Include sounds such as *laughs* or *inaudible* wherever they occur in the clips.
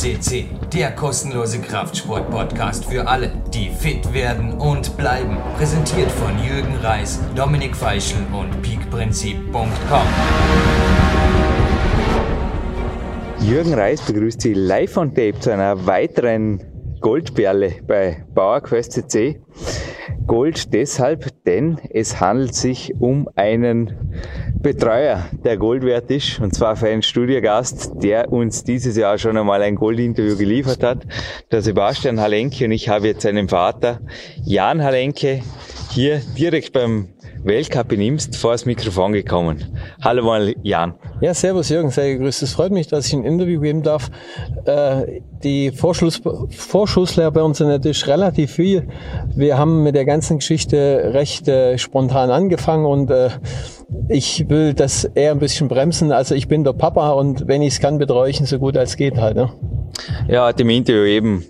CC, der kostenlose Kraftsport-Podcast für alle, die fit werden und bleiben. Präsentiert von Jürgen Reis, Dominik Feischl und peakprinzip.com. Jürgen Reis begrüßt Sie live on tape zu einer weiteren Goldperle bei PowerQuest CC. Gold deshalb, denn es handelt sich um einen Betreuer, der Gold wert ist, und zwar für einen Studiogast, der uns dieses Jahr schon einmal ein Goldinterview geliefert hat, der Sebastian Halenke, und ich habe jetzt seinen Vater, Jan Halenke, hier direkt beim Weltcup in Imst vor das Mikrofon gekommen. Hallo mal Jan. Ja, servus Jürgen, sehr gegrüßt. Es freut mich, dass ich ein Interview geben darf. Äh, die Vorschluss, Vorschusslehre bei uns ist relativ viel. Wir haben mit der ganzen Geschichte recht äh, spontan angefangen und äh, ich will das eher ein bisschen bremsen. Also ich bin der Papa und wenn ich es kann, betreue ich ihn so gut als geht halt. Ne? Ja, im Interview eben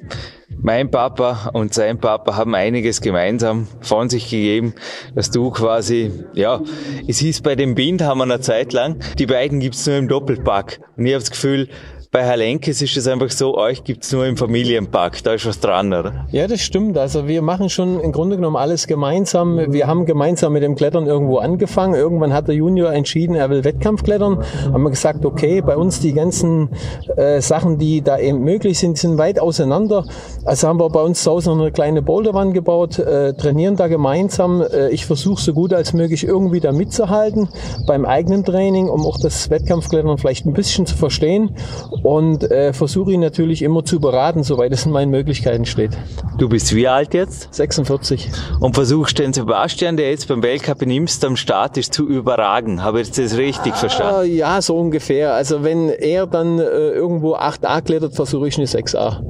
mein Papa und sein Papa haben einiges gemeinsam von sich gegeben, dass du quasi, ja, es hieß bei dem Bind haben wir eine Zeit lang, die beiden gibt's nur im Doppelpack. Und ich habe das Gefühl, bei Herr Lenkes ist es einfach so, euch gibt's nur im Familienpark, da ist was dran, oder? Ja, das stimmt. Also wir machen schon im Grunde genommen alles gemeinsam. Wir haben gemeinsam mit dem Klettern irgendwo angefangen. Irgendwann hat der Junior entschieden, er will Wettkampfklettern. Haben wir gesagt, okay, bei uns die ganzen äh, Sachen, die da eben möglich sind, sind weit auseinander. Also haben wir bei uns zu Hause noch eine kleine Boulderwand gebaut, äh, trainieren da gemeinsam. Äh, ich versuche so gut als möglich irgendwie da mitzuhalten beim eigenen Training, um auch das Wettkampfklettern vielleicht ein bisschen zu verstehen und äh, versuche ihn natürlich immer zu beraten, soweit es in meinen Möglichkeiten steht. Du bist wie alt jetzt? 46. Und versuchst den Sebastian, der jetzt beim Weltcup in Imst am Start ist, zu überragen. Habe ich das richtig verstanden? Äh, ja, so ungefähr. Also wenn er dann äh, irgendwo 8a klettert, versuche ich eine 6a.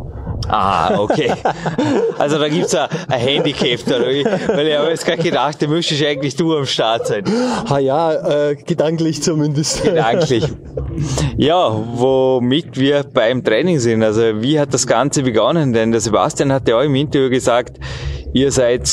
Ah, okay. Also da gibt's ein, ein Handicap da, weil ich habe jetzt gerade gedacht, da müsstest eigentlich du am Start sein. Ah ja, äh, gedanklich zumindest. Gedanklich. Ja, womit wir beim Training sind. Also wie hat das Ganze begonnen? Denn der Sebastian hat ja auch im Interview gesagt, ihr seid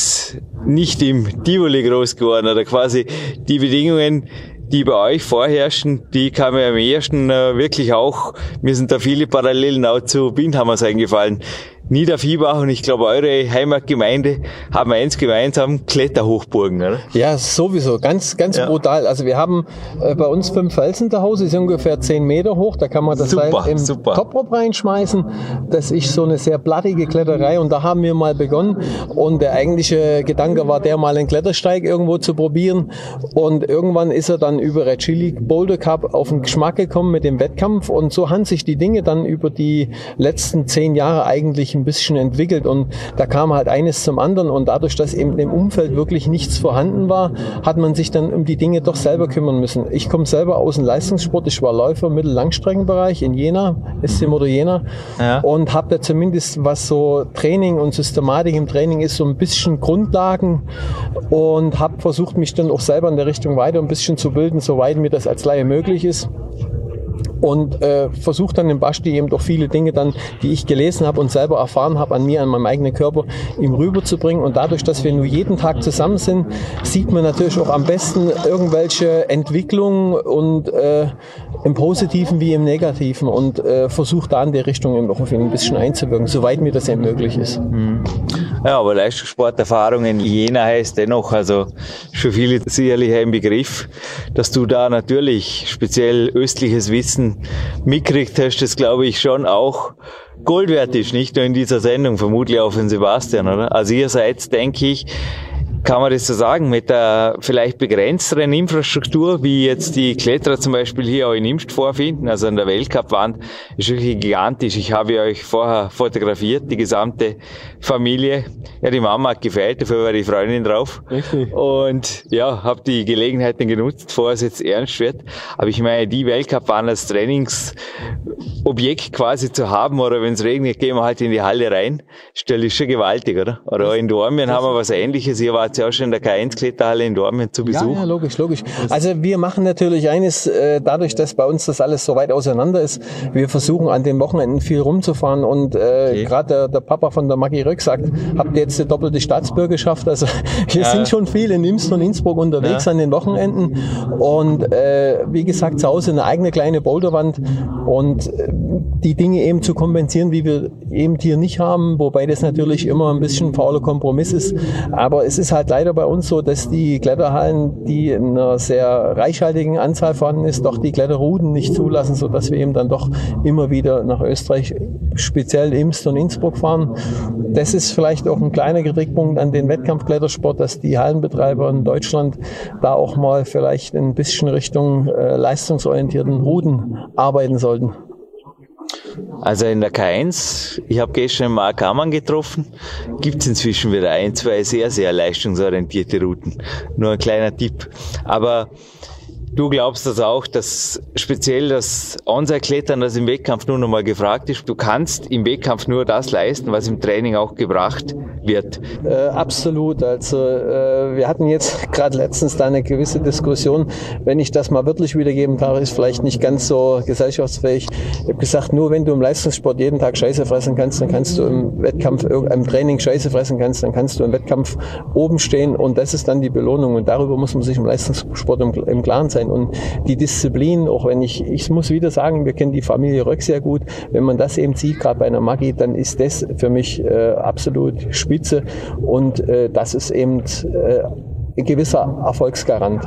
nicht im Tivoli groß geworden oder quasi die Bedingungen, die bei euch vorherrschen, die kamen am ersten äh, wirklich auch, mir sind da viele Parallelen auch zu Bindhammers eingefallen. Niederviehbach und ich glaube eure Heimatgemeinde haben eins gemeinsam, Kletterhochburgen, oder? Ja, sowieso, ganz, ganz ja. brutal. Also wir haben äh, bei uns fünf Felsen zu Hause, ist ungefähr zehn Meter hoch, da kann man das super, Seil im super. Toprop reinschmeißen. Das ist so eine sehr plattige Kletterei und da haben wir mal begonnen und der eigentliche Gedanke war der, mal einen Klettersteig irgendwo zu probieren und irgendwann ist er dann über Red Chili Boulder Cup auf den Geschmack gekommen mit dem Wettkampf und so haben sich die Dinge dann über die letzten zehn Jahre eigentlich ein bisschen entwickelt und da kam halt eines zum anderen und dadurch, dass eben im Umfeld wirklich nichts vorhanden war, hat man sich dann um die Dinge doch selber kümmern müssen. Ich komme selber aus dem Leistungssport, ich war Läufer im Mittellangstreckenbereich in Jena, SC Motor Jena ja. und habe da zumindest, was so Training und Systematik im Training ist, so ein bisschen Grundlagen und habe versucht, mich dann auch selber in der Richtung weiter ein bisschen zu bilden, soweit mir das als Laie möglich ist und äh, versuche dann im Basti eben doch viele Dinge dann, die ich gelesen habe und selber erfahren habe, an mir, an meinem eigenen Körper, ihm rüberzubringen. Und dadurch, dass wir nur jeden Tag zusammen sind, sieht man natürlich auch am besten irgendwelche Entwicklungen und äh, im Positiven wie im Negativen und äh, versucht da in der Richtung eben auch auf ihn ein bisschen einzuwirken, soweit mir das eben möglich ist. Mhm. Ja, aber Leistungssporterfahrung in Jena heißt dennoch, also für viele sicherlich ein Begriff, dass du da natürlich speziell östliches Wissen mitkriegt hast, das glaube ich schon auch Gold wert ist, nicht nur in dieser Sendung, vermutlich auch von Sebastian, oder? Also ihr seid, denke ich, kann man das so sagen, mit der vielleicht begrenzteren Infrastruktur, wie jetzt die Kletterer zum Beispiel hier auch in Imst vorfinden, also an der Weltcup-Wand, ist wirklich gigantisch. Ich habe euch vorher fotografiert, die gesamte Familie. Ja, die Mama hat gefällt, dafür war die Freundin drauf. Richtig. Und ja, habe die Gelegenheit dann genutzt, bevor es jetzt ernst wird. Aber ich meine, die Weltcup-Wand als Trainingsobjekt quasi zu haben, oder wenn es regnet, gehen wir halt in die Halle rein, stelle ich schon gewaltig, oder? Oder in Dormien haben wir was ähnliches. Ihr wart ja auch schon in der K1-Kletterhalle in Dortmund zu Besuch. Ja, ja, logisch, logisch. Also wir machen natürlich eines, äh, dadurch, dass bei uns das alles so weit auseinander ist, wir versuchen an den Wochenenden viel rumzufahren und äh, okay. gerade der, der, Papa von der Maggie Röck sagt, habt ihr jetzt die doppelte Staatsbürgerschaft? Also *laughs* wir ja. sind schon viel in Imst und Innsbruck unterwegs ja. an den Wochenenden und äh, wie gesagt, zu Hause eine eigene kleine Boulderwand und äh, die Dinge eben zu kompensieren, wie wir eben hier nicht haben, wobei das natürlich immer ein bisschen fauler Kompromiss ist. Aber es ist halt leider bei uns so, dass die Kletterhallen, die in einer sehr reichhaltigen Anzahl vorhanden ist, doch die Kletterrouten nicht zulassen, so dass wir eben dann doch immer wieder nach Österreich, speziell Imst und Innsbruck fahren. Das ist vielleicht auch ein kleiner Kritikpunkt an den Wettkampfklettersport, dass die Hallenbetreiber in Deutschland da auch mal vielleicht ein bisschen Richtung äh, leistungsorientierten Routen arbeiten sollten. Also in der K1, ich habe gestern Mark Ammann getroffen, gibt es inzwischen wieder ein, zwei sehr, sehr leistungsorientierte Routen. Nur ein kleiner Tipp. Aber Du glaubst das auch, dass speziell das Onside-Klettern, das im Wettkampf nur noch mal gefragt ist, du kannst im Wettkampf nur das leisten, was im Training auch gebracht wird? Äh, absolut. Also äh, wir hatten jetzt *laughs* gerade letztens da eine gewisse Diskussion. Wenn ich das mal wirklich wiedergeben darf, ist vielleicht nicht ganz so gesellschaftsfähig. Ich habe gesagt, nur wenn du im Leistungssport jeden Tag Scheiße fressen kannst, dann kannst du im Wettkampf, im Training Scheiße fressen kannst, dann kannst du im Wettkampf oben stehen und das ist dann die Belohnung. Und darüber muss man sich im Leistungssport im, im Klaren sein sein. Und die Disziplin, auch wenn ich, ich muss wieder sagen, wir kennen die Familie Röck sehr gut. Wenn man das eben sieht, gerade bei einer Maggi, dann ist das für mich äh, absolut spitze. Und äh, das ist eben äh, ein gewisser Erfolgsgarant.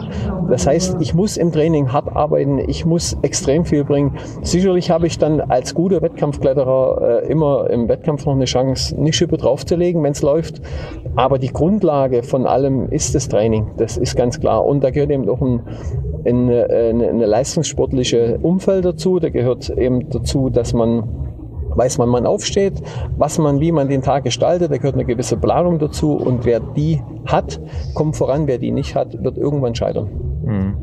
Das heißt, ich muss im Training hart arbeiten, ich muss extrem viel bringen. Sicherlich habe ich dann als guter Wettkampfkletterer äh, immer im Wettkampf noch eine Chance, eine Schippe draufzulegen, wenn es läuft. Aber die Grundlage von allem ist das Training. Das ist ganz klar. Und da gehört eben auch ein, ein, eine, eine leistungssportliche Umfeld dazu. Da gehört eben dazu, dass man weiß man, man aufsteht, was man, wie man den Tag gestaltet, da gehört eine gewisse Planung dazu und wer die hat, kommt voran, wer die nicht hat, wird irgendwann scheitern. Mhm.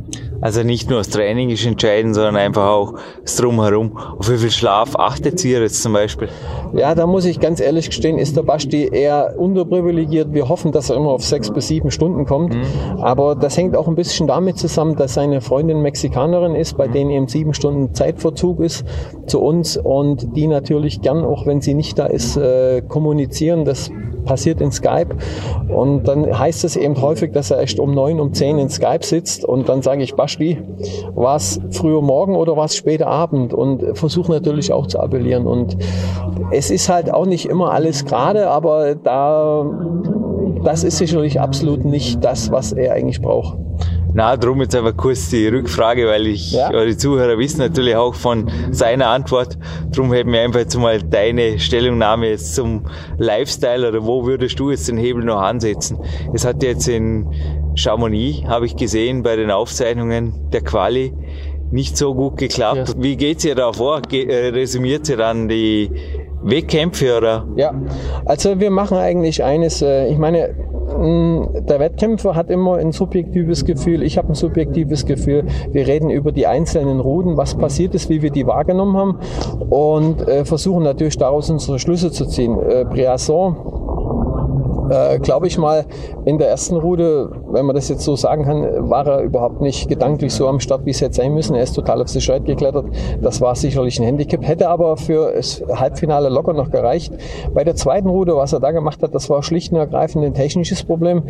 Also nicht nur das Training ist entscheidend, sondern einfach auch das Drumherum. Auf wie viel Schlaf achtet ihr jetzt zum Beispiel? Ja, da muss ich ganz ehrlich gestehen, ist der Basti eher unterprivilegiert. Wir hoffen, dass er immer auf sechs bis sieben Stunden kommt. Mhm. Aber das hängt auch ein bisschen damit zusammen, dass seine Freundin Mexikanerin ist, bei mhm. denen eben sieben Stunden Zeitverzug ist zu uns und die natürlich gern, auch wenn sie nicht da ist, äh, kommunizieren. Das passiert in Skype. Und dann heißt es eben häufig, dass er echt um neun, um zehn in Skype sitzt und dann sage ich, Basti, war es früher Morgen oder war es später Abend? Und versuche natürlich auch zu appellieren. Und es ist halt auch nicht immer alles gerade, aber da, das ist sicherlich absolut nicht das, was er eigentlich braucht. Na, drum jetzt aber kurz die Rückfrage, weil ich, ja. die Zuhörer wissen natürlich auch von seiner Antwort. Drum hätten wir einfach jetzt mal deine Stellungnahme jetzt zum Lifestyle oder wo würdest du jetzt den Hebel noch ansetzen? Es hat jetzt in Chamonix, habe ich gesehen, bei den Aufzeichnungen der Quali nicht so gut geklappt. Ja. Wie geht's ihr da vor? Ge äh, resümiert ihr dann die Wettkämpfe oder? Ja, also wir machen eigentlich eines, äh, ich meine, der Wettkämpfer hat immer ein subjektives Gefühl, ich habe ein subjektives Gefühl. Wir reden über die einzelnen Routen, was passiert ist, wie wir die wahrgenommen haben und äh, versuchen natürlich daraus unsere Schlüsse zu ziehen. Äh, Briasson äh, glaube ich mal, in der ersten Route, wenn man das jetzt so sagen kann, war er überhaupt nicht gedanklich so am Start, wie es hätte sein müssen. Er ist total auf Sicherheit geklettert. Das war sicherlich ein Handicap, hätte aber für das Halbfinale locker noch gereicht. Bei der zweiten Route, was er da gemacht hat, das war schlicht und ergreifend ein technisches Problem.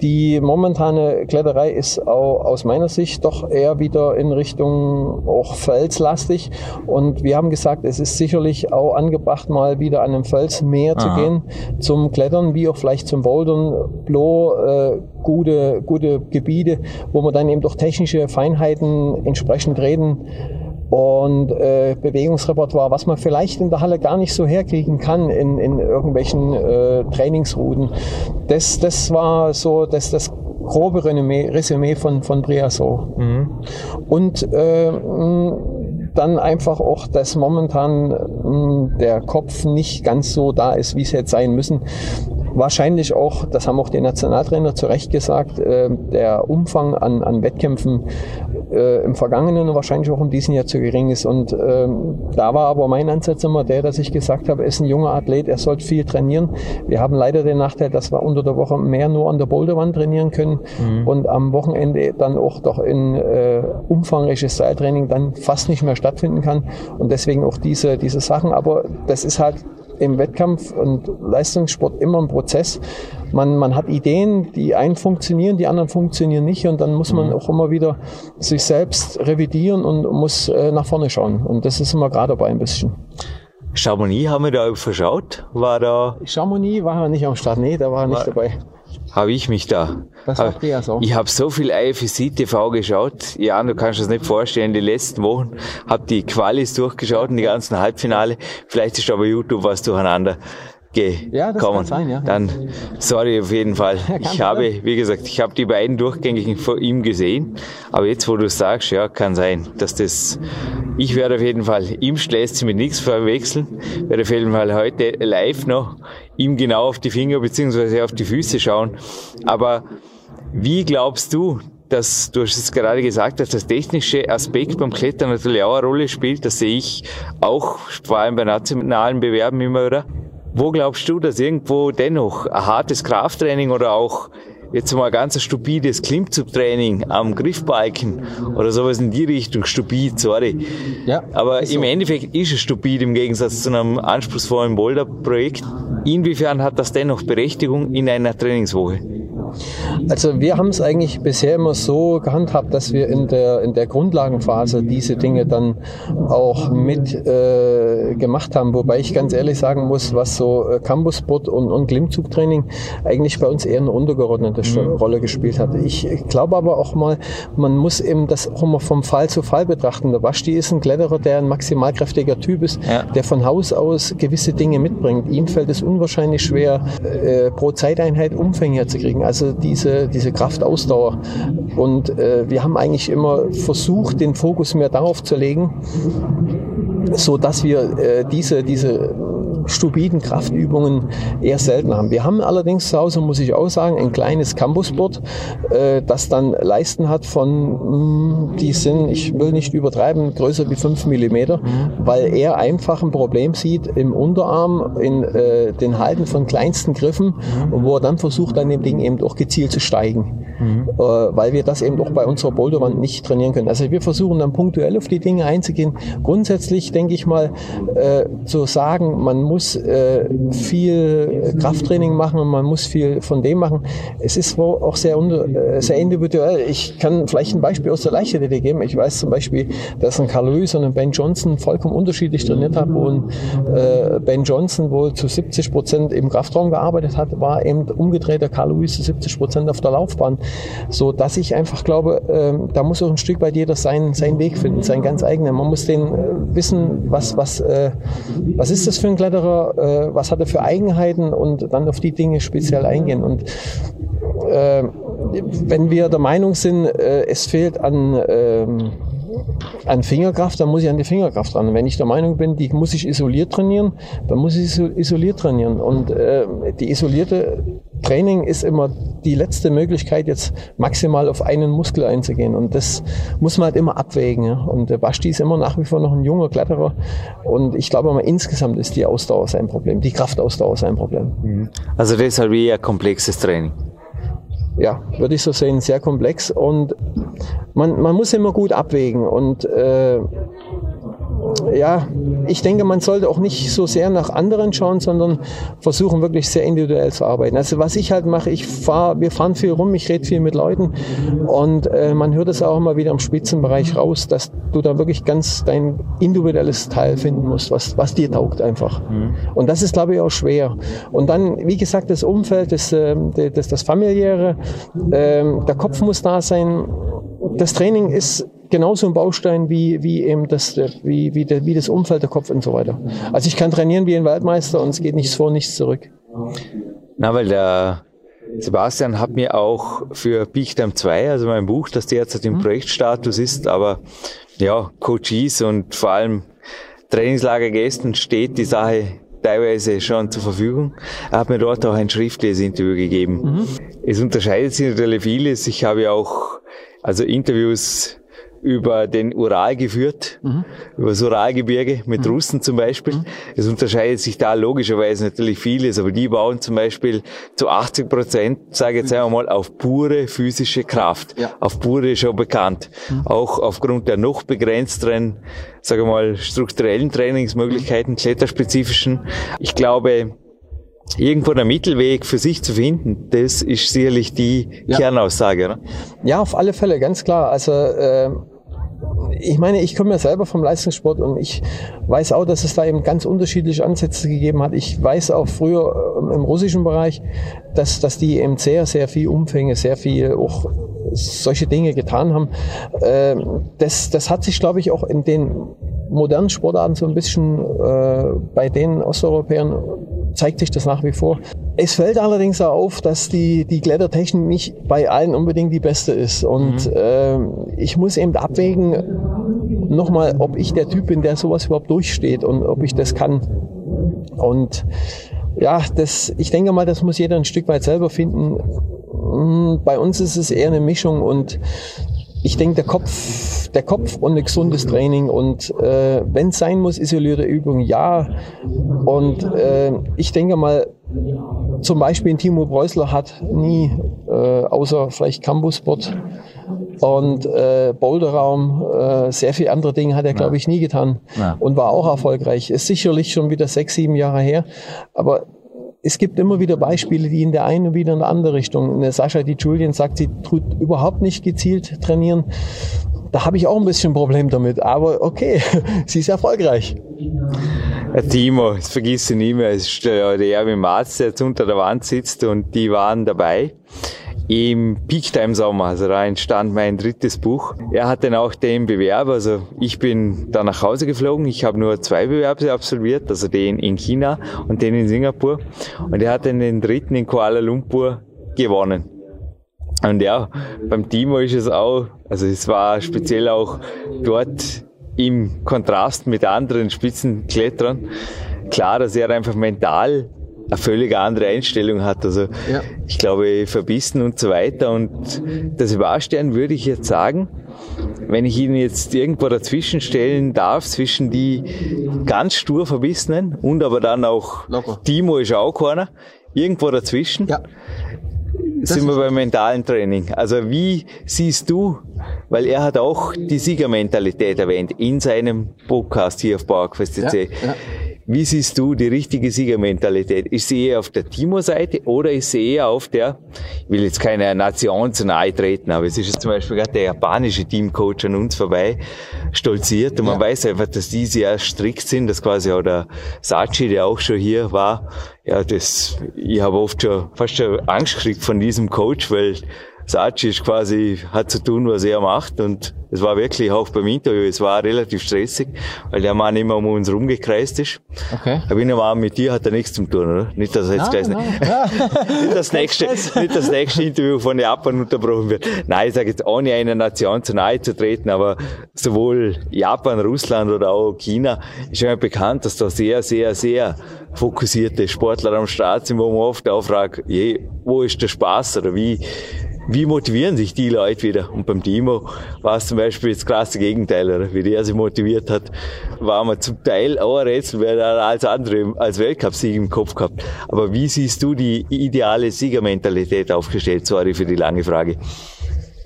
Die momentane Kletterei ist auch aus meiner Sicht doch eher wieder in Richtung auch felslastig. Und wir haben gesagt, es ist sicherlich auch angebracht, mal wieder an einem Fels mehr Aha. zu gehen zum Klettern, wie auch vielleicht zum Bouldern, Blo, äh, gute, gute Gebiete, wo man dann eben durch technische Feinheiten entsprechend reden und äh, Bewegungsrepertoire, was man vielleicht in der Halle gar nicht so herkriegen kann in, in irgendwelchen äh, Trainingsrouten. Das, das war so das, das grobe Resümee, Resümee von, von Briasso. Mhm. Und äh, dann einfach auch, dass momentan mh, der Kopf nicht ganz so da ist, wie es hätte sein müssen. Wahrscheinlich auch, das haben auch die Nationaltrainer zu Recht gesagt, äh, der Umfang an, an Wettkämpfen äh, im Vergangenen und wahrscheinlich auch in diesem Jahr zu gering ist. Und äh, da war aber mein Ansatz immer der, dass ich gesagt habe, er ist ein junger Athlet, er sollte viel trainieren. Wir haben leider den Nachteil, dass wir unter der Woche mehr nur an der Boulderwand trainieren können mhm. und am Wochenende dann auch doch in äh, umfangreiches Seiltraining dann fast nicht mehr stattfinden kann. Und deswegen auch diese, diese Sachen. Aber das ist halt im Wettkampf und Leistungssport immer ein Prozess. Man, man hat Ideen, die einen funktionieren, die anderen funktionieren nicht und dann muss man mhm. auch immer wieder sich selbst revidieren und muss äh, nach vorne schauen. Und das ist immer gerade dabei ein bisschen. Chamonix haben wir da verschaut? War da? Chamonix war er nicht am Start, nee, da war er nicht dabei habe ich mich da. Was macht ihr so? Ich habe so viel IFSC TV geschaut. Ja, du kannst es nicht vorstellen. Die letzten Wochen habe die Qualis durchgeschaut und die ganzen Halbfinale. Vielleicht ist aber YouTube was durcheinander gekommen. Ja, das kann sein, ja. Dann, sorry auf jeden Fall. Ja, ich habe, wie gesagt, ich habe die beiden Durchgängigen vor ihm gesehen. Aber jetzt, wo du sagst, ja, kann sein, dass das, ich werde auf jeden Fall, ihm sich mit nichts verwechseln, werde auf jeden Fall heute live noch ihm genau auf die Finger beziehungsweise auf die Füße schauen. Aber wie glaubst du, dass du hast es gerade gesagt, dass das technische Aspekt beim Klettern natürlich auch eine Rolle spielt. Das sehe ich auch vor allem bei nationalen Bewerben immer wieder. Wo glaubst du, dass irgendwo dennoch ein hartes Krafttraining oder auch jetzt mal ganz ein stupides Klimmzugtraining am Griffbalken oder sowas in die Richtung, stupid, sorry. Ja, Aber im so. Endeffekt ist es stupid im Gegensatz zu einem anspruchsvollen Boulder-Projekt. Inwiefern hat das dennoch Berechtigung in einer Trainingswoche? Also wir haben es eigentlich bisher immer so gehandhabt, dass wir in der, in der Grundlagenphase diese Dinge dann auch mit äh, gemacht haben. Wobei ich ganz ehrlich sagen muss, was so äh, Campussport und, und Klimmzugtraining eigentlich bei uns eher eine untergeordnete mhm. Rolle gespielt hat. Ich glaube aber auch mal, man muss eben das auch immer vom Fall zu Fall betrachten. Der Basti ist ein Kletterer, der ein maximalkräftiger Typ ist, ja. der von Haus aus gewisse Dinge mitbringt. Ihm fällt es unwahrscheinlich schwer, äh, pro Zeiteinheit Umfänge zu kriegen. Also diese, diese Kraftausdauer. Und äh, wir haben eigentlich immer versucht, den Fokus mehr darauf zu legen, so dass wir äh, diese, diese stupiden Kraftübungen eher selten haben. Wir haben allerdings zu Hause, muss ich auch sagen, ein kleines Campusboard, äh, das dann Leisten hat von, mh, hm, die sind, ich will nicht übertreiben, größer wie fünf Millimeter, weil er einfach ein Problem sieht im Unterarm, in äh, den Halten von kleinsten Griffen, wo er dann versucht, an dem Ding eben auch gezielt zu steigen. Mhm. Äh, weil wir das eben auch bei unserer Boulderwand nicht trainieren können. Also wir versuchen dann punktuell auf die Dinge einzugehen. Grundsätzlich denke ich mal, äh, zu sagen, man muss muss äh, viel Krafttraining machen und man muss viel von dem machen. Es ist auch sehr, äh, sehr individuell. Ich kann vielleicht ein Beispiel aus der Leichtathletik geben. Ich weiß zum Beispiel, dass ein Carl Lewis und ein Ben Johnson vollkommen unterschiedlich trainiert haben und äh, Ben Johnson wohl zu 70 Prozent im Kraftraum gearbeitet hat, war eben umgedreht der Carl Lewis zu 70 Prozent auf der Laufbahn. So dass ich einfach glaube, äh, da muss auch ein Stück weit jeder seinen, seinen Weg finden, seinen ganz eigenen. Man muss den äh, wissen, was, was, äh, was ist das für ein Kletterer, Kletterer, äh, was hat er für Eigenheiten und dann auf die Dinge speziell eingehen. Und äh, wenn wir der Meinung sind, äh, es fehlt an ähm, an Fingerkraft, dann muss ich an die Fingerkraft ran. Wenn ich der Meinung bin, die muss ich isoliert trainieren, dann muss ich isoliert trainieren. Und äh, die isolierte Training ist immer die letzte Möglichkeit, jetzt maximal auf einen Muskel einzugehen. Und das muss man halt immer abwägen. Ja. Und der Basti ist immer nach wie vor noch ein junger Kletterer. Und ich glaube mal, insgesamt ist die Ausdauer sein Problem, die Kraftausdauer sein Problem. Mhm. Also deshalb eher komplexes Training ja, würde ich so sehen, sehr komplex und man, man muss immer gut abwägen und äh, ja, ich denke, man sollte auch nicht so sehr nach anderen schauen, sondern versuchen wirklich sehr individuell zu arbeiten. Also was ich halt mache, ich fahre, wir fahren viel rum, ich rede viel mit Leuten und äh, man hört es auch immer wieder im Spitzenbereich raus, dass du da wirklich ganz dein individuelles Teil finden musst, was, was dir taugt einfach. Mhm. Und das ist, glaube ich, auch schwer. Und dann, wie gesagt, das Umfeld, das, äh, das, das familiäre, äh, der Kopf muss da sein. Das Training ist genauso ein Baustein wie, wie eben das, wie, wie, der, wie das Umfeld, der Kopf und so weiter. Also ich kann trainieren wie ein Weltmeister und es geht nichts vor, nichts zurück. Na, weil der Sebastian hat mir auch für Time 2, also mein Buch, das derzeit im mhm. Projektstatus ist, aber ja, Coaches und vor allem Trainingslagergästen steht die Sache teilweise schon zur Verfügung. Er hat mir dort auch ein schriftliches Interview gegeben. Mhm. Es unterscheidet sich natürlich vieles. Ich habe ja auch also Interviews über den Ural geführt, mhm. über das Uralgebirge mit mhm. Russen zum Beispiel. Mhm. Es unterscheidet sich da logischerweise natürlich vieles, aber die bauen zum Beispiel zu 80 Prozent, sage ich jetzt einmal, auf pure physische Kraft. Ja. Auf pure schon bekannt. Mhm. Auch aufgrund der noch begrenzteren, sage ich mal, strukturellen Trainingsmöglichkeiten, kletterspezifischen. Ich glaube, irgendwo der Mittelweg für sich zu finden, das ist sicherlich die ja. Kernaussage. Oder? Ja, auf alle Fälle, ganz klar. Also äh, ich meine, ich komme ja selber vom Leistungssport und ich weiß auch, dass es da eben ganz unterschiedliche Ansätze gegeben hat. Ich weiß auch früher ähm, im russischen Bereich, dass, dass die eben sehr, sehr viel Umfänge, sehr viel auch solche Dinge getan haben. Ähm, das, das hat sich, glaube ich, auch in den modernen Sportarten so ein bisschen äh, bei den Osteuropäern zeigt sich das nach wie vor. Es fällt allerdings auch auf, dass die, die Klettertechnik nicht bei allen unbedingt die beste ist. Und mhm. äh, ich muss eben abwägen, nochmal, ob ich der Typ bin, der sowas überhaupt durchsteht und ob ich das kann. Und ja, das, ich denke mal, das muss jeder ein Stück weit selber finden. Hm, bei uns ist es eher eine Mischung und ich denke, der Kopf, der Kopf und ein gesundes Training und äh, wenn es sein muss, isolierte Übungen, ja. Und äh, ich denke mal, zum Beispiel Timo Preußler hat nie, äh, außer vielleicht Campussport und äh, Boulderraum, äh, sehr viele andere Dinge hat er, glaube ich, nie getan ja. und war auch erfolgreich. Ist sicherlich schon wieder sechs, sieben Jahre her, aber es gibt immer wieder Beispiele, die in der einen und wieder in der anderen Richtung. Sascha, die Julian sagt, sie tut überhaupt nicht gezielt trainieren. Da habe ich auch ein bisschen ein Problem damit. Aber okay, *laughs* sie ist erfolgreich. Timo, das vergisst du nie mehr, es ist der Erwin Marz, der jetzt unter der Wand sitzt und die waren dabei im Peak Time Sommer, also da entstand mein drittes Buch. Er hat dann auch den Bewerb, also ich bin da nach Hause geflogen, ich habe nur zwei Bewerbe absolviert, also den in China und den in Singapur und er hat dann den dritten in Kuala Lumpur gewonnen. Und ja, beim Timo ist es auch, also es war speziell auch dort im Kontrast mit anderen Spitzenkletterern klar, dass er einfach mental eine völlig andere Einstellung hat. Also ja. ich glaube, verbissen und so weiter. Und das Sebastian würde ich jetzt sagen, wenn ich ihn jetzt irgendwo dazwischen stellen darf, zwischen die ganz stur Verbissenen und aber dann auch Locker. Timo ist auch keiner, irgendwo dazwischen. Ja. sind wir beim mentalen Training. Also wie siehst du, weil er hat auch die Siegermentalität erwähnt in seinem Podcast hier auf PowerQuest ja, ja. Wie siehst du die richtige Siegermentalität? Ist sie eher auf der Timo-Seite oder ist sie eher auf der, ich will jetzt keine Nation zu nahe treten, aber es ist jetzt zum Beispiel gerade der japanische Teamcoach an uns vorbei stolziert und man ja. weiß einfach, dass die sehr strikt sind, dass quasi auch der Sachi, der auch schon hier war, ja, das, ich habe oft schon fast schon Angst gekriegt von diesem Coach, weil Sachi ist quasi, hat zu tun, was er macht und es war wirklich auch beim Interview, es war relativ stressig, weil der Mann immer um uns rumgekreist ist. Okay. Aber ich nehme mit dir hat er nichts zu tun, oder? Nicht, dass er jetzt gleich, *laughs* nicht, nicht, das nächste, nicht das nächste Interview von Japan unterbrochen wird. Nein, ich sage jetzt, ohne einer Nation zu nahe zu treten, aber sowohl Japan, Russland oder auch China ist immer bekannt, dass da sehr, sehr, sehr fokussierte Sportler am Start sind, wo man oft auch fragt, je, wo ist der Spaß oder wie, wie motivieren sich die Leute wieder? Und beim Timo war es zum Beispiel das krasse Gegenteil, oder? wie der sich motiviert hat, war man zum Teil auch ein Rätsel, wer da als andere als Weltcupsieg im Kopf gehabt. Aber wie siehst du die ideale Siegermentalität aufgestellt? Sorry für die lange Frage.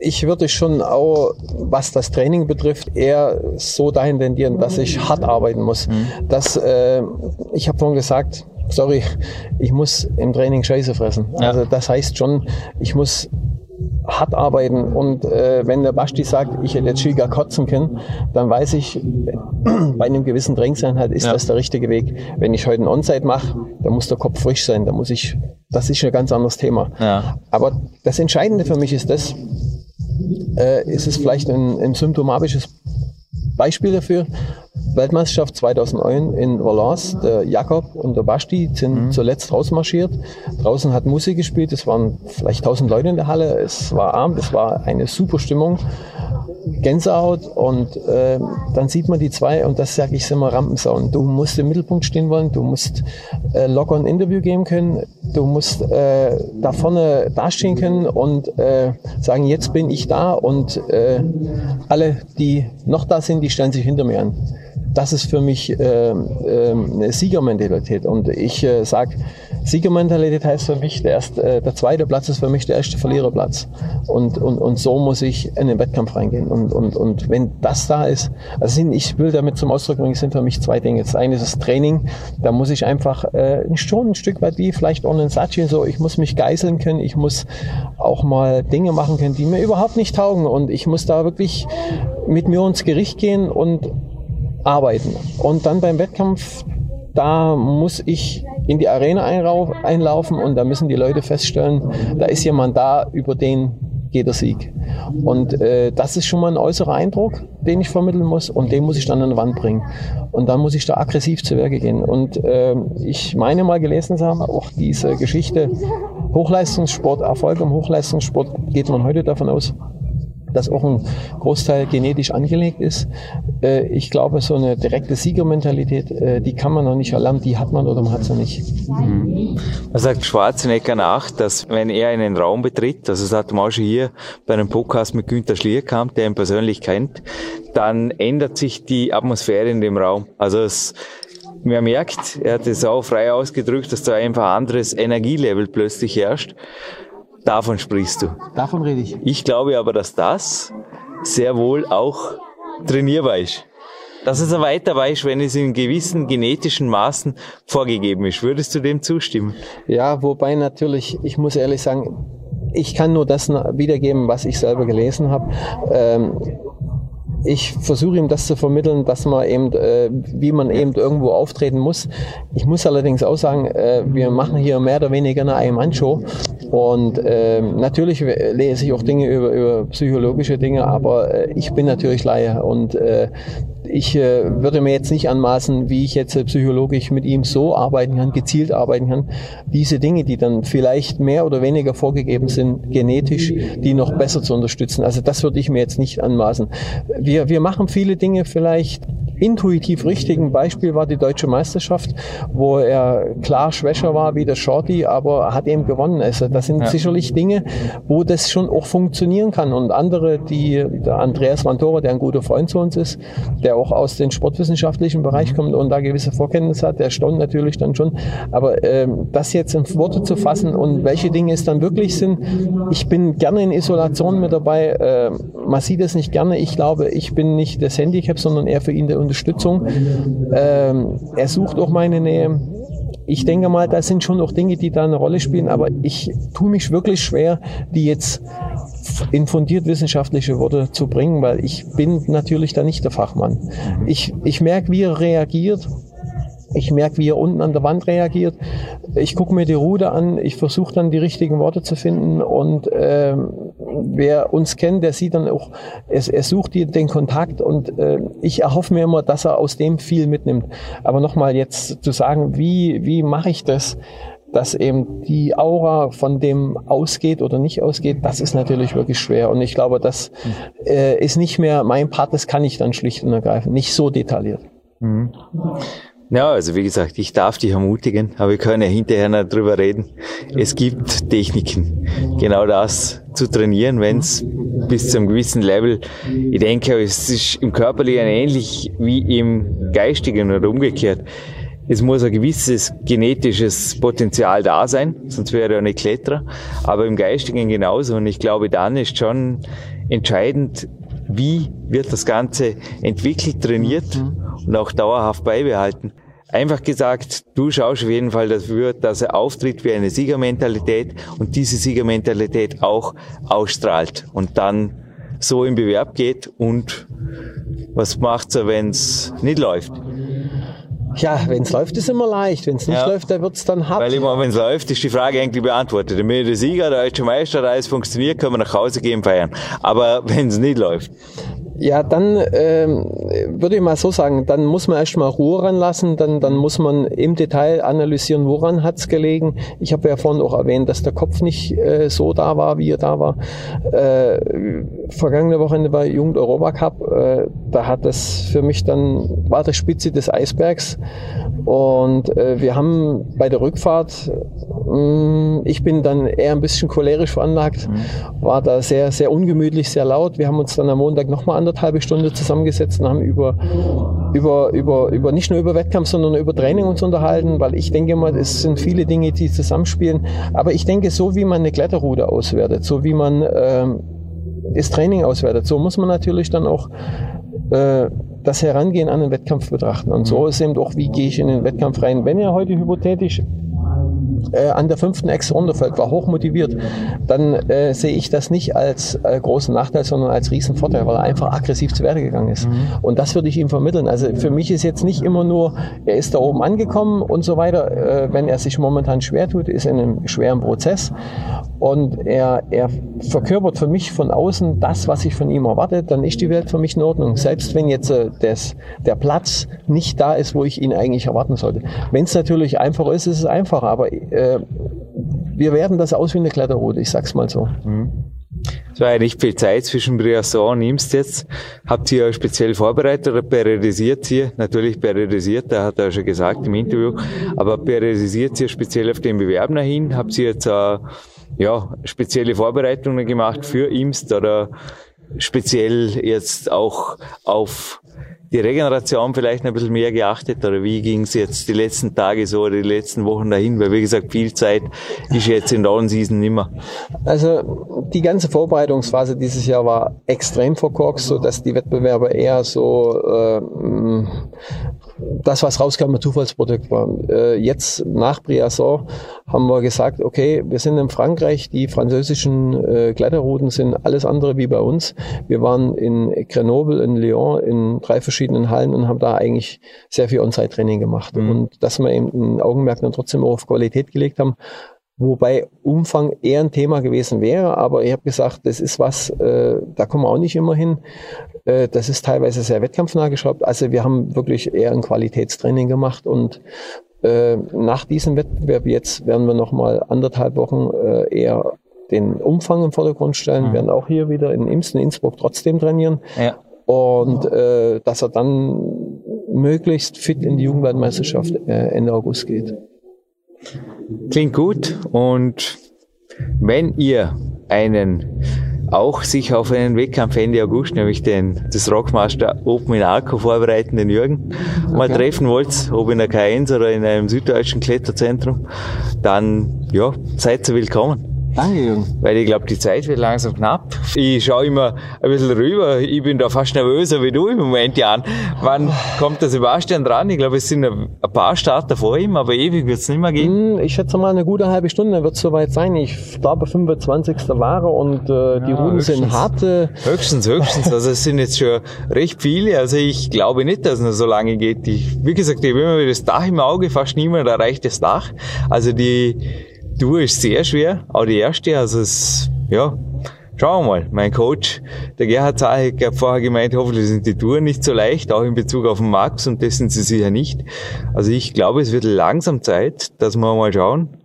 Ich würde schon auch, was das Training betrifft, eher so dahin tendieren, dass ich hart arbeiten muss. Mhm. Dass, äh, ich habe vorhin gesagt, sorry, ich muss im Training Scheiße fressen. Ja. Also das heißt schon, ich muss hart arbeiten und äh, wenn der Basti sagt, ich hätte jetzt Schiga kotzen können, dann weiß ich, *clears throat* bei einem gewissen Trainingseinheit ist ja. das der richtige Weg. Wenn ich heute ein Onside mache, dann muss der Kopf frisch sein, da muss ich, das ist ein ganz anderes Thema. Ja. Aber das Entscheidende für mich ist das, äh, ist es vielleicht ein, ein symptomatisches Beispiel dafür. Weltmeisterschaft 2009 in Valence. Der Jakob und der Basti sind mhm. zuletzt rausmarschiert. Draußen hat Musik gespielt. Es waren vielleicht 1000 Leute in der Halle. Es war Abend. Es war eine super Stimmung. Gänsehaut und äh, dann sieht man die zwei und das sage ich immer Rampensauen. Du musst im Mittelpunkt stehen wollen, du musst äh, locker ein Interview geben können, du musst äh, da vorne dastehen können und äh, sagen, jetzt bin ich da und äh, alle, die noch da sind, die stellen sich hinter mir an das ist für mich äh, äh, eine Siegermentalität. Und ich äh, sage, Siegermentalität heißt für mich, der, erste, äh, der zweite Platz ist für mich der erste Verliererplatz. Und, und, und so muss ich in den Wettkampf reingehen. Und, und, und wenn das da ist, also sind, ich will damit zum Ausdruck bringen, sind für mich zwei Dinge. Das eine ist das Training, da muss ich einfach äh, schon ein Stück weit wie vielleicht einen Sachi, so ich muss mich geißeln können, ich muss auch mal Dinge machen können, die mir überhaupt nicht taugen. Und ich muss da wirklich mit mir ins Gericht gehen und arbeiten. Und dann beim Wettkampf, da muss ich in die Arena einlaufen und da müssen die Leute feststellen, da ist jemand da, über den geht der Sieg. Und äh, das ist schon mal ein äußerer Eindruck, den ich vermitteln muss und den muss ich dann an die Wand bringen. Und dann muss ich da aggressiv zu Werke gehen. Und äh, ich meine mal gelesen zu haben, auch diese Geschichte Hochleistungssport, Erfolg im Hochleistungssport, geht man heute davon aus, dass auch ein Großteil genetisch angelegt ist. Äh, ich glaube, so eine direkte Siegermentalität, äh, die kann man noch nicht erlernen, die hat man oder man hat sie nicht. Mhm. Man sagt Schwarzenegger nach, dass wenn er einen Raum betritt, also das hat man auch schon hier bei einem Podcast mit Günter Schlierkamp, der ihn persönlich kennt, dann ändert sich die Atmosphäre in dem Raum. Also es man merkt, er hat es auch frei ausgedrückt, dass da einfach ein anderes Energielevel plötzlich herrscht. Davon sprichst du. Davon rede ich. Ich glaube aber, dass das sehr wohl auch trainierbar ist. Dass es ein weiter weiß, wenn es in gewissen genetischen Maßen vorgegeben ist. Würdest du dem zustimmen? Ja, wobei natürlich, ich muss ehrlich sagen, ich kann nur das wiedergeben, was ich selber gelesen habe. Ähm, ich versuche ihm das zu vermitteln, dass man eben, äh, wie man eben irgendwo auftreten muss. Ich muss allerdings auch sagen, äh, wir machen hier mehr oder weniger eine Ein-Mann-Show. Und äh, natürlich lese ich auch Dinge über, über psychologische Dinge, aber äh, ich bin natürlich Laie. Und äh, ich äh, würde mir jetzt nicht anmaßen, wie ich jetzt äh, psychologisch mit ihm so arbeiten kann, gezielt arbeiten kann. Diese Dinge, die dann vielleicht mehr oder weniger vorgegeben sind, genetisch, die noch besser zu unterstützen. Also das würde ich mir jetzt nicht anmaßen. Wir, wir machen viele Dinge vielleicht intuitiv richtig. Ein Beispiel war die deutsche Meisterschaft, wo er klar schwächer war wie der Shorty, aber hat eben gewonnen. Also das sind ja. sicherlich Dinge, wo das schon auch funktionieren kann. Und andere, die der Andreas Mantora, der ein guter Freund zu uns ist, der auch aus dem sportwissenschaftlichen Bereich kommt und da gewisse Vorkenntnisse hat, der staunt natürlich dann schon. Aber ähm, das jetzt in Worte zu fassen und welche Dinge es dann wirklich sind, ich bin gerne in Isolation mit dabei. Äh, man sieht es nicht gerne. Ich glaube, ich bin nicht das Handicap, sondern eher für ihn der Unterstützung. Ähm, er sucht auch meine Nähe. Ich denke mal, da sind schon auch Dinge, die da eine Rolle spielen, aber ich tue mich wirklich schwer, die jetzt in fundiert wissenschaftliche Worte zu bringen, weil ich bin natürlich da nicht der Fachmann. Ich, ich merke, wie er reagiert ich merke, wie er unten an der Wand reagiert. Ich gucke mir die Ruder an. Ich versuche dann die richtigen Worte zu finden. Und ähm, wer uns kennt, der sieht dann auch, er, er sucht den Kontakt. Und äh, ich erhoffe mir immer, dass er aus dem viel mitnimmt. Aber nochmal jetzt zu sagen, wie, wie mache ich das? dass eben die Aura von dem ausgeht oder nicht ausgeht, das ist natürlich wirklich schwer. Und ich glaube, das äh, ist nicht mehr mein Part, das kann ich dann schlicht und ergreifend, nicht so detailliert. Mhm. Ja, also wie gesagt, ich darf dich ermutigen, aber wir können ja hinterher noch drüber reden. Es gibt Techniken, genau das zu trainieren, wenn es bis zu einem gewissen Level, ich denke, es ist im Körperlichen ähnlich wie im Geistigen oder umgekehrt. Es muss ein gewisses genetisches Potenzial da sein, sonst wäre er nicht Kletterer, aber im Geistigen genauso. Und ich glaube, dann ist schon entscheidend, wie wird das Ganze entwickelt, trainiert mhm und auch dauerhaft beibehalten. Einfach gesagt, du schaust auf jeden Fall dafür, dass er auftritt wie eine Siegermentalität und diese Siegermentalität auch ausstrahlt und dann so im Bewerb geht und was macht er, wenn es nicht läuft? Ja, wenn es läuft, ist immer leicht. Wenn es nicht ja. läuft, dann wird es dann hart. Weil immer, wenn es läuft, ist die Frage eigentlich beantwortet. Wenn der Sieger, der deutsche Meister, alles funktioniert, können wir nach Hause gehen feiern. Aber wenn es nicht läuft. Ja, dann ähm, würde ich mal so sagen, dann muss man erstmal Ruhe ranlassen, dann, dann muss man im Detail analysieren, woran hat's gelegen. Ich habe ja vorhin auch erwähnt, dass der Kopf nicht äh, so da war, wie er da war. Äh, vergangene Wochenende war Jugend Europa Cup, äh, da hat das für mich dann, war der Spitze des Eisbergs. Und äh, wir haben bei der Rückfahrt, mh, mm, ich bin dann eher ein bisschen cholerisch veranlagt, mhm. war da sehr, sehr ungemütlich, sehr laut. Wir haben uns dann am Montag nochmal anderthalb Stunden zusammengesetzt und haben über, über, über, über, nicht nur über Wettkampf, sondern über Training uns unterhalten, weil ich denke mal, es sind viele Dinge, die zusammenspielen. Aber ich denke, so wie man eine Kletterroute auswertet, so wie man ähm, das Training auswertet, so muss man natürlich dann auch äh, das Herangehen an den Wettkampf betrachten. Und so ist eben auch, wie gehe ich in den Wettkampf rein. Wenn ihr heute hypothetisch äh, an der fünften Ex runterfällt, war hochmotiviert, dann äh, sehe ich das nicht als äh, großen Nachteil, sondern als Riesenvorteil, weil er einfach aggressiv zu Werde gegangen ist. Mhm. Und das würde ich ihm vermitteln. Also für mich ist jetzt nicht immer nur, er ist da oben angekommen und so weiter. Äh, wenn er sich momentan schwer tut, ist er in einem schweren Prozess. Und er, er verkörpert für mich von außen das, was ich von ihm erwarte, dann ist die Welt für mich in Ordnung. Selbst wenn jetzt äh, das, der Platz nicht da ist, wo ich ihn eigentlich erwarten sollte. Wenn es natürlich einfacher ist, ist es einfacher. Aber äh, wir werden das aus wie eine Kletterroute, ich sag's mal so. Es war ja nicht viel Zeit zwischen Briasson und Imst jetzt. Habt ihr speziell vorbereitet oder periodisiert ihr? Natürlich periodisiert, da hat er schon gesagt im Interview, aber periodisiert ihr speziell auf den Bewerber hin? Habt ihr jetzt äh, ja, spezielle Vorbereitungen gemacht für Imst oder speziell jetzt auch auf die Regeneration vielleicht ein bisschen mehr geachtet oder wie ging es jetzt die letzten Tage so oder die letzten Wochen dahin? Weil wie gesagt, viel Zeit ist jetzt in Down Season nimmer. Also die ganze Vorbereitungsphase dieses Jahr war extrem verkorkst, so dass die Wettbewerber eher so äh, das, was rauskam, ein Zufallsprodukt war. Äh, jetzt nach Briasson haben wir gesagt, okay, wir sind in Frankreich, die französischen äh, Kletterrouten sind alles andere wie bei uns. Wir waren in Grenoble, in Lyon, in drei verschiedenen Hallen und haben da eigentlich sehr viel On-Site-Training gemacht. Mhm. Und dass wir eben ein Augenmerk dann trotzdem auch auf Qualität gelegt haben, wobei Umfang eher ein Thema gewesen wäre, aber ich habe gesagt, das ist was, äh, da kommen wir auch nicht immer hin. Äh, das ist teilweise sehr wettkampfnah geschraubt. Also wir haben wirklich eher ein Qualitätstraining gemacht und äh, nach diesem Wettbewerb jetzt werden wir nochmal anderthalb Wochen äh, eher den Umfang im Vordergrund stellen, mhm. werden auch hier wieder in Imsten, Innsbruck trotzdem trainieren. Ja. Und äh, dass er dann möglichst fit in die Jugendweltmeisterschaft äh, Ende August geht. Klingt gut. Und wenn ihr einen auch sich auf einen Wettkampf Ende August, nämlich den, das Rockmaster Open in Arco vorbereitenden Jürgen, okay. mal treffen wollt, ob in der K1 oder in einem süddeutschen Kletterzentrum, dann, ja, seid so willkommen. Danke, Jürgen. Weil ich glaube, die Zeit wird langsam knapp. Ich schaue immer ein bisschen rüber. Ich bin da fast nervöser wie du im Moment, Jan. Wann kommt der Sebastian dran? Ich glaube, es sind ein paar Starter vor ihm, aber ewig wird es nicht mehr gehen. Hm, ich schätze mal eine gute halbe Stunde wird es soweit sein. Ich glaube, 25. Ware und äh, die ja, Runden sind harte. Höchstens, höchstens. Also es sind jetzt schon recht viele. Also ich glaube nicht, dass es noch so lange geht. Ich, wie gesagt, ich habe immer wieder das Dach im Auge. Fast niemand erreicht das Dach. Also die Tour ist sehr schwer, auch die erste, also es, ja, schauen wir mal. Mein Coach, der Gerhard Zahek, hat vorher gemeint, hoffentlich sind die Touren nicht so leicht, auch in Bezug auf den Max und das sind sie sicher nicht. Also ich glaube, es wird langsam Zeit, dass wir mal schauen,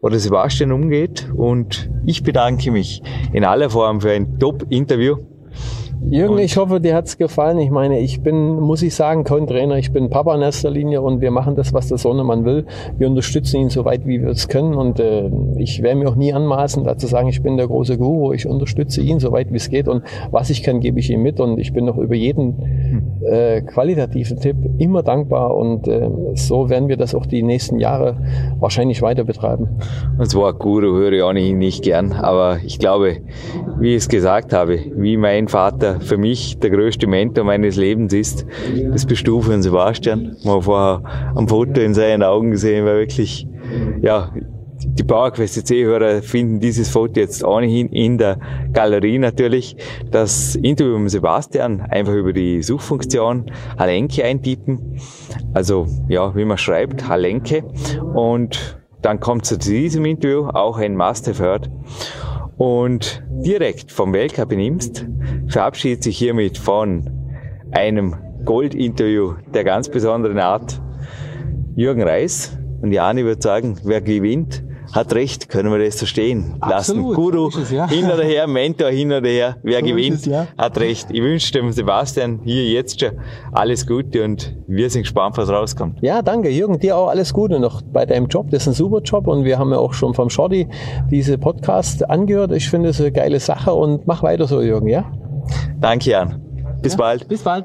wo der Sebastian umgeht und ich bedanke mich in aller Form für ein Top-Interview Jürgen, ich hoffe, dir hat's gefallen. Ich meine, ich bin, muss ich sagen, kein Trainer. Ich bin Papa in erster Linie und wir machen das, was der Sohnemann will. Wir unterstützen ihn so weit, wie wir es können. Und äh, ich werde mir auch nie anmaßen, dazu sagen, ich bin der große Guru. Ich unterstütze ihn so weit, wie es geht. Und was ich kann, gebe ich ihm mit. Und ich bin noch über jeden äh, qualitativen Tipp immer dankbar. Und äh, so werden wir das auch die nächsten Jahre wahrscheinlich weiter betreiben. Das Wort Guru höre ich auch nicht, nicht gern. Aber ich glaube, wie ich es gesagt habe, wie mein Vater für mich der größte Mentor meines Lebens ist. Das bist du von Sebastian. Man hat vorher am Foto in seinen Augen gesehen, war wirklich, ja, die PowerQuest C-Hörer finden dieses Foto jetzt ohnehin in der Galerie natürlich. Das Interview mit Sebastian einfach über die Suchfunktion Halenke eintippen. Also, ja, wie man schreibt, Halenke. Und dann kommt zu diesem Interview auch ein Must-Have-Heard. Und direkt vom Weltcup in Imst verabschiedet sich hiermit von einem Gold-Interview der ganz besonderen Art Jürgen Reis. Und Jani würde sagen, wer gewinnt, hat recht, können wir das so stehen lassen. Absolut, Guru es, ja. hin oder her, Mentor hin oder her, wer so gewinnt, es, ja. hat recht. Ich wünsche dem Sebastian hier jetzt schon alles Gute und wir sind gespannt, was rauskommt. Ja, danke Jürgen, dir auch alles Gute noch bei deinem Job. Das ist ein super Job und wir haben ja auch schon vom Shorty diese Podcast angehört. Ich finde es eine geile Sache und mach weiter so, Jürgen, ja? Danke, Jan. Bis ja, bald. Bis bald.